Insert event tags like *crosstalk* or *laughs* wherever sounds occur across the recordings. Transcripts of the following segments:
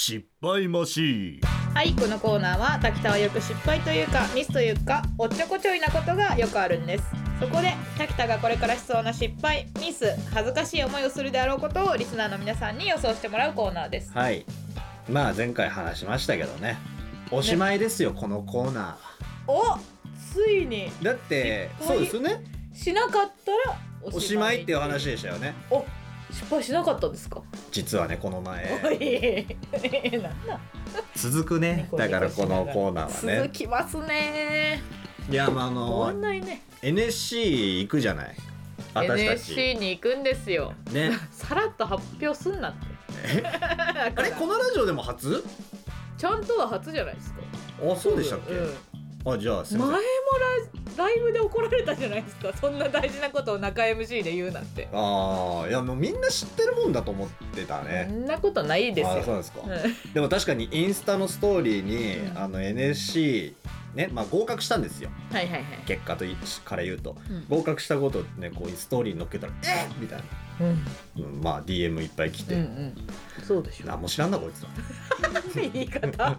失敗マシーン。はいこのコーナーは滝田はよく失敗というかミスというかおっちょこちょいなことがよくあるんです。そこで滝田がこれからしそうな失敗ミス恥ずかしい思いをするであろうことをリスナーの皆さんに予想してもらうコーナーです。はい。まあ前回話しましたけどね。おしまいですよ、このコーナおついに。ーだってそうですよね。しなかったらおしまいっていう話でしたよね。お失敗しなかったんですか？実はねこのお前続くね。だからこのコーナーは続ねきますね。いやまああのないね。NSC 行くじゃない？私 NSC に行くんですよ。ね。*laughs* さらっと発表すんなって。え？*laughs* あれこのラジオでも初？ちゃんとは初じゃないですか。あそうでしたっけ、うんあじゃあすい前もません。ラライブで怒られたじゃないですか。そんな大事なことを中 MC で言うなんて。ああいやもうみんな知ってるもんだと思ってたそねんなことないですよ。あそうなんですか、うん。でも確かにインスタのストーリーに、うん。あの NSC ねまあ合格したんですよ。はいはいはい。結果といから言うと。うん。合格したことをねこうストーリーに載っけたら「えっ!」みたいな、うん。うんまあ DM いっぱい来て、うんうん。そうでしょ何も知らんなこいつ *laughs* 言い方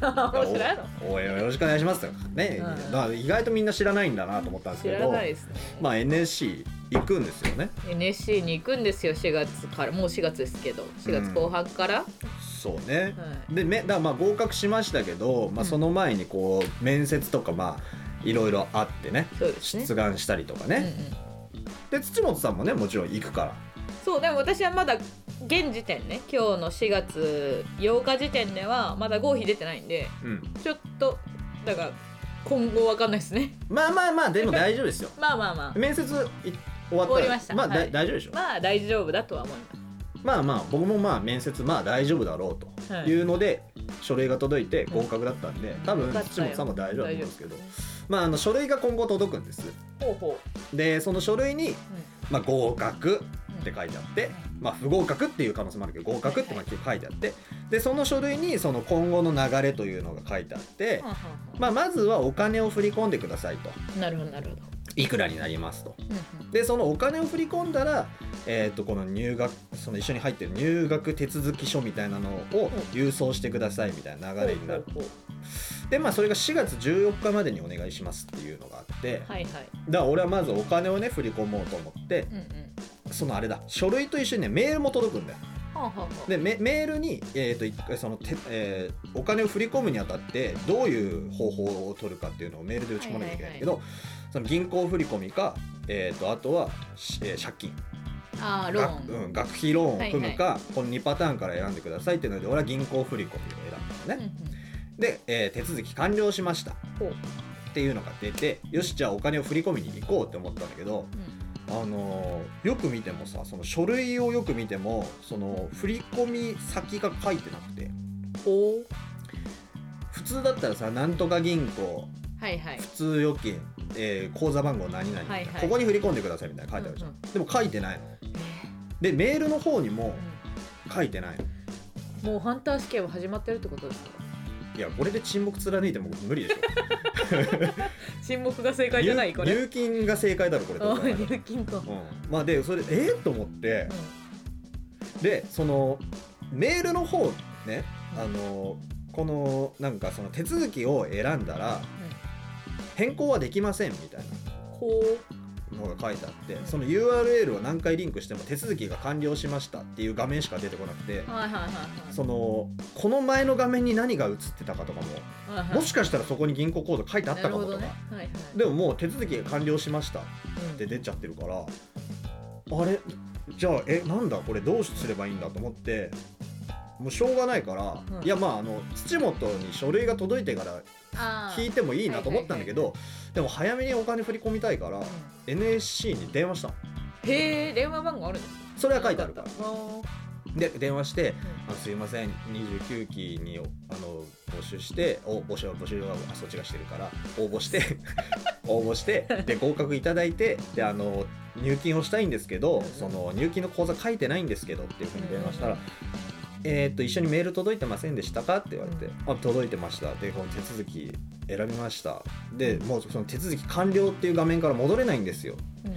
面白い。のお応援をよろしくお願いします。とかね、うん。だから意外とみんな知らないんだなと思ったんです知らけどないですね、まあ NSC 行くんですよね。NSC に行くんですよ4月から。もう4月ですけど4月後半から、そうね、はい。でめだまあ合格しましたけど、まあ、うん。その前にこう面接とかまあいろいろあってね。そうですね。出願したりとかうんうん。ね、で土本さんもねもちろん行くから。そうでも私はまだ現時点ね今日の4月8日時点ではまだ合否出てないんでうん。ちょっとだから今後わかんないですね。まあまあまあでも大丈夫ですよ。*laughs* まあまあまあ。面接い終わったら終わりました。まあ、だはい。大丈夫でしょまあ大丈夫だとは思いまあまあ僕もまあ面接まあ大丈夫だろうます、はというので、書類が届いて合格だったんで、ん多分土本さんも大丈夫だと思うんですけど。まああの書類が今後届くんです。ほうほでその書類に、う、まあ、合格うんって書いてあって、まあ、不合格っていう可能性もあるけど合格ってまあ書いてあって。でその書類にその今後の流れというのが書いてあってまあ、まずはお金を振り込んでくださいと。んなるほどなるほど、いくらになりますと。でそのお金を振り込んだら、えー、とこの入学その一緒に入ってる入学手続き書みたいなのを郵送してくださいみたいな流れになる。ほうほうほでまあそれが4月14日までにお願いしますっていうのがあって。うはいはい。だから俺はまずお金をね振り込もうと思って。うんうんそのあれだ。書類と一緒にねメールも届くんだよ。でメメールに、えー、と一回そのて、えーお金を振り込むにあたってどういう方法を取るかっていうのをメールで打ち込まなきゃいけないんだけど、その銀行振り込みか、えー、とあとは、しえー借金。ああロー学,、ン、うん、学費ローンを組むか、この2パターンから選んでくださいっていうので俺は銀行振り込みを選んだのね、で、えー手続き完了しました。っていうのが出てよしじゃあお金を振り込みに行こうって思ったんだけど、あのーよく見てもさその書類をよく見てもその振り込み先が書いてなくて。ほう普通だったらさなんとか銀行はいはい。普通預金、えー口座番号何々みたいな、はいはい。ここに振り込んでくださいみたいな書いてあるじゃん、うんでも書いてないの。でメールの方にもう書いてないの。んもうハンター試験は始まってるってことですか？いやこれで沈黙貫いても無理でしょ。*laughs* 沈黙が正解じゃないこれ。入入金が正解だろこれ。あどう考えても入金か、うん、まあでそれでえー、と思って。でそのメールの方ねあのこのなんかその手続きを選んだら変更はできませんみたいほう。なのが書いてあってその URL を何回リンクしても手続きが完了しましたっていう画面しか出てこなくてはいはいはいはい。そのこの前の画面に何が映ってたかとかもはいはい。もしかしたらそこに銀行口座書いてあったかもとか、ね。はいはい。でももう手続きが完了しましたうんって出ちゃってるからあれ？じゃあえなんだ？これどうすればいいんだ？と思ってもうしょうがないから、うん。いやまああの土本に書類が届いてから聞いてもいいなと思ったんだけど、でも早めにお金振り込みたいから、う NSC に電話したへえ電話番号あるんですねそれは書いてあるから。あ。で電話して「あすいません29期にあの募集してお募集募集はあそっちがしてるから応募して *laughs* 応募してで合格いただいてであの入金をしたいんですけどその入金の口座書いてないんですけどっていうふうに電話したらうん「えーっと一緒にメール届いてませんでしたか?」って言われてう「あ届いてました」でこの手続き選びました。でもうその手続き完了っていう画面から戻れないんですよ。うん。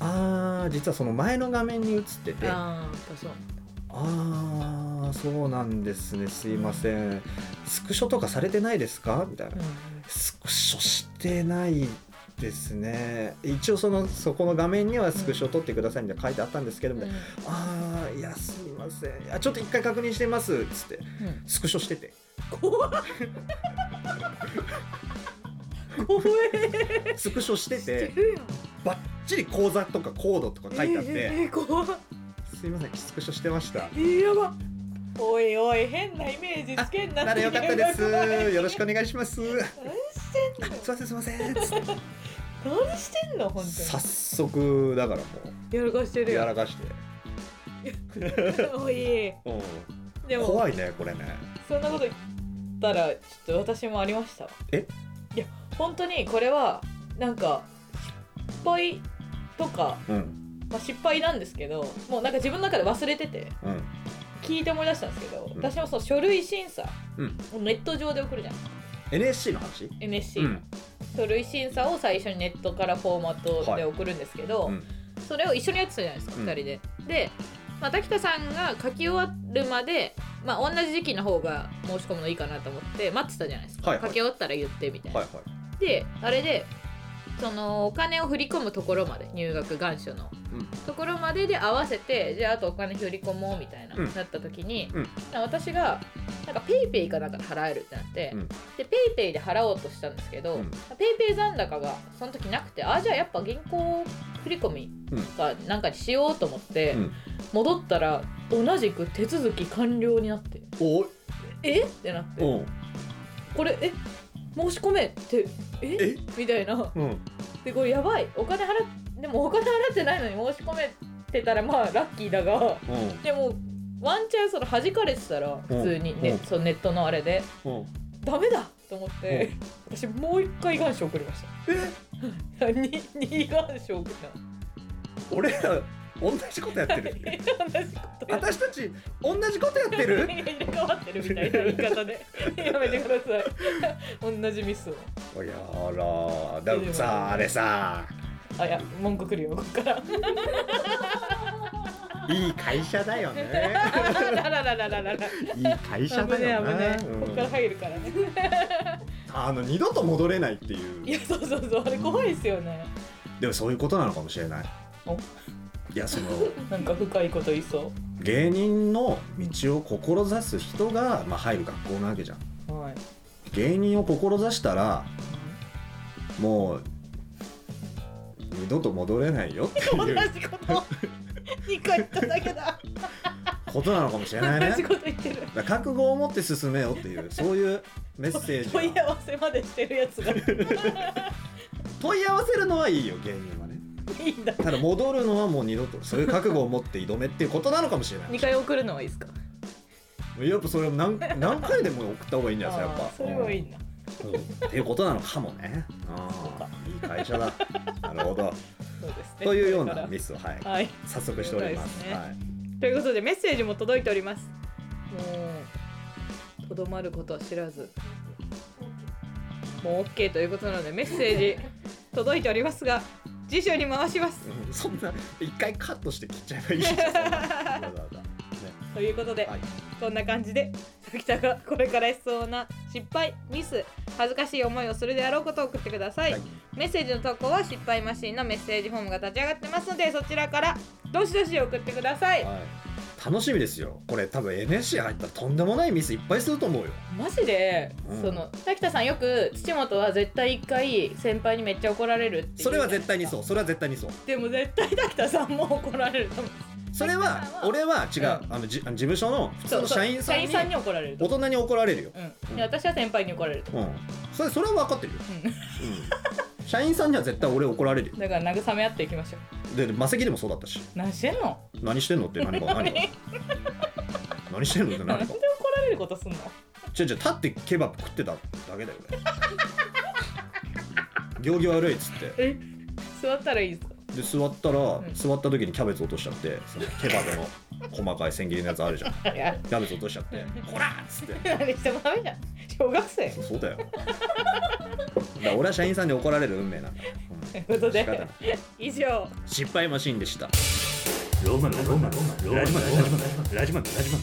あー実はその前の画面に映ってて。ああそう。ああそそうなんですね。すいません。スクショとかされてないですか？みたいな、スクショしてないですね。一応そのそこの画面にはスクショ撮ってくださいみたいな書いてあったんですけど、うんうん。ああいやすいません。いやちょっと一回確認してみますっつってうん。スクショしてて。怖っ。怖え。スクショしてしててるやんバッチリ口座とかコードとか書いてあって、えーえーすいませんスクショしてました。えーやば。おいおい変なイメージつけんなならよかったです。よろしくおい願いします。何 *laughs* してんのすいませんすいません。何してんの本早速だからも当にやらかしてうるやらかして、*laughs* おい。うん、でも怖いねこれね。そんなこと言ったらちょっと私もありましたわ。え？いや本当にこれはなんか失敗とか、うん。まあ、失敗なんですけどもうなんか自分の中で忘れててうん。聞いて思い出したんですけど、ん。私もその書類審査うネット上で送るじゃん NSC の話？NSC、うん。書類審査を最初にネットからフォーマットで送るんですけど、うん。それを一緒にやってたじゃないですか、うん。2人で。で、まあ、滝田さんが書き終わるまで、まあ、同じ時期の方が申し込むのいいかなと思って待ってたじゃないですか、はいはい。書き終わったら言ってみたいな。はいはい。であれでそのお金を振り込むところまで入学願書の。うん。ところまでで合わせてじゃああとお金振り込もうみたいな、うん。なった時に、うん。私がなんか PayPayかなんかで払えるってなって、うん。で PayPayで払おうとしたんですけど、うん。 PayPay残高がその時なくてあじゃあやっぱ銀行振り込みかなんかにしようと思って、うん。戻ったら同じく手続き完了になっておい。え？ってなってうん。これえ？申し込めってえ？え？みたいな。うん。でこれやばい。お金払っでもお金払ってないのに申し込めてたらまあラッキーだがうん。でもワンチャンその弾かれてたら普通にね、うん。そのネットのあれで。うん。ダメだと思って、私もう一回願書送りました。え？*laughs* に二願書送った俺ら同じことやってる。*laughs* 私たち同じことやってる？入れ替わってるみたいな言い方で。*laughs* やめてください。同じミスを。いやあらでもさあれさ。あいや文句くるよここから。*laughs* いい会社だよね。ららららららら。いい会社だよ危ねね危ねここから入るからね。あの二度と戻れないっていいうやそうそうそう。あれ怖いですよね。でもそういうことなのかもしれない。お？いやその *laughs* なんか深いこと言いそう。芸人の道を志す人が、まあ、入る学校なわけじゃん。はい。芸人を志したらもう二度と戻れないよって同いう。じこと2回言っただけだ。ことなのかもしれないね。同じこと言ってる。だから覚悟を持って進めよっていうそういうメッセージ問いが合わせまでしてるやつが。い *laughs* 問い合わせるのはいいよ芸人はねいんだ。ただ戻るのはもう二度とそういう覚悟を持って挑めっていうことなのかもしれない。2回送るのはいいですか？やっぱそれは何 *laughs* 何回でも送った方がいいんじゃないですかやっぱ。それはいいんだ。うん。っていうことなのかもね。あーいい会社だ。なるほど。そうですね。というようなミスをはい。はい。早速しております。ね。はい。ということでメッセージも届いております。もうとどまることは知らず。もう OK ということなのでメッセージ届いておりますが次週に回します。う *laughs* んそんな一回カットして切っちゃえばいいじ *laughs* わざわざ。ねということで、はい。こんな感じで滝田がこれからしそうな失敗ミス恥ずかしい思いをするであろうことを送ってください、はい。メッセージの投稿は失敗マシンのメッセージフォームが立ち上がってますのでそちらからどしどし送ってください。はい楽しみですよ。これ多分 NSC 入ったらとんでもないミスいっぱいすると思うよ。マジで、うん。その滝田さんよく土本は絶対一回先輩にめっちゃ怒られるっていう。それは絶対にそう。それは絶対にそう。でも絶対滝田さんも怒られると思う。それは俺は違う、うん。あのじ事務所の普通の社員さんに社員さんに怒られる大人に怒られるよ、う、うん、で私は先輩に怒られると思う、うん、それそれは分かってるよ、うん。うん、社員さんには絶対俺怒られるよ。だから慰め合っていきましょう。ででマセキでもそうだったし。何してんの？何してんのって何か何か *laughs* 何？してんのってなん何かで怒られることすんの？ちょちょ立ってケバブ食ってただけだよ。俺行儀悪いっつって。え？座ったらいいですかで座ったら、ん。座った時にキャベツ落としちゃってそのケバブの細かい千切りのやつあるじゃん。キ *laughs* いや。ャベツ落としちゃって「こら!」っつって。*laughs* 何してもダメじゃん小学生？そうだよ。だ俺は社員さんに怒られる運命なんだ、ということで。以上。失敗マシンでした。ローマンローマンローマンラジマンラジマンラジマンラジマン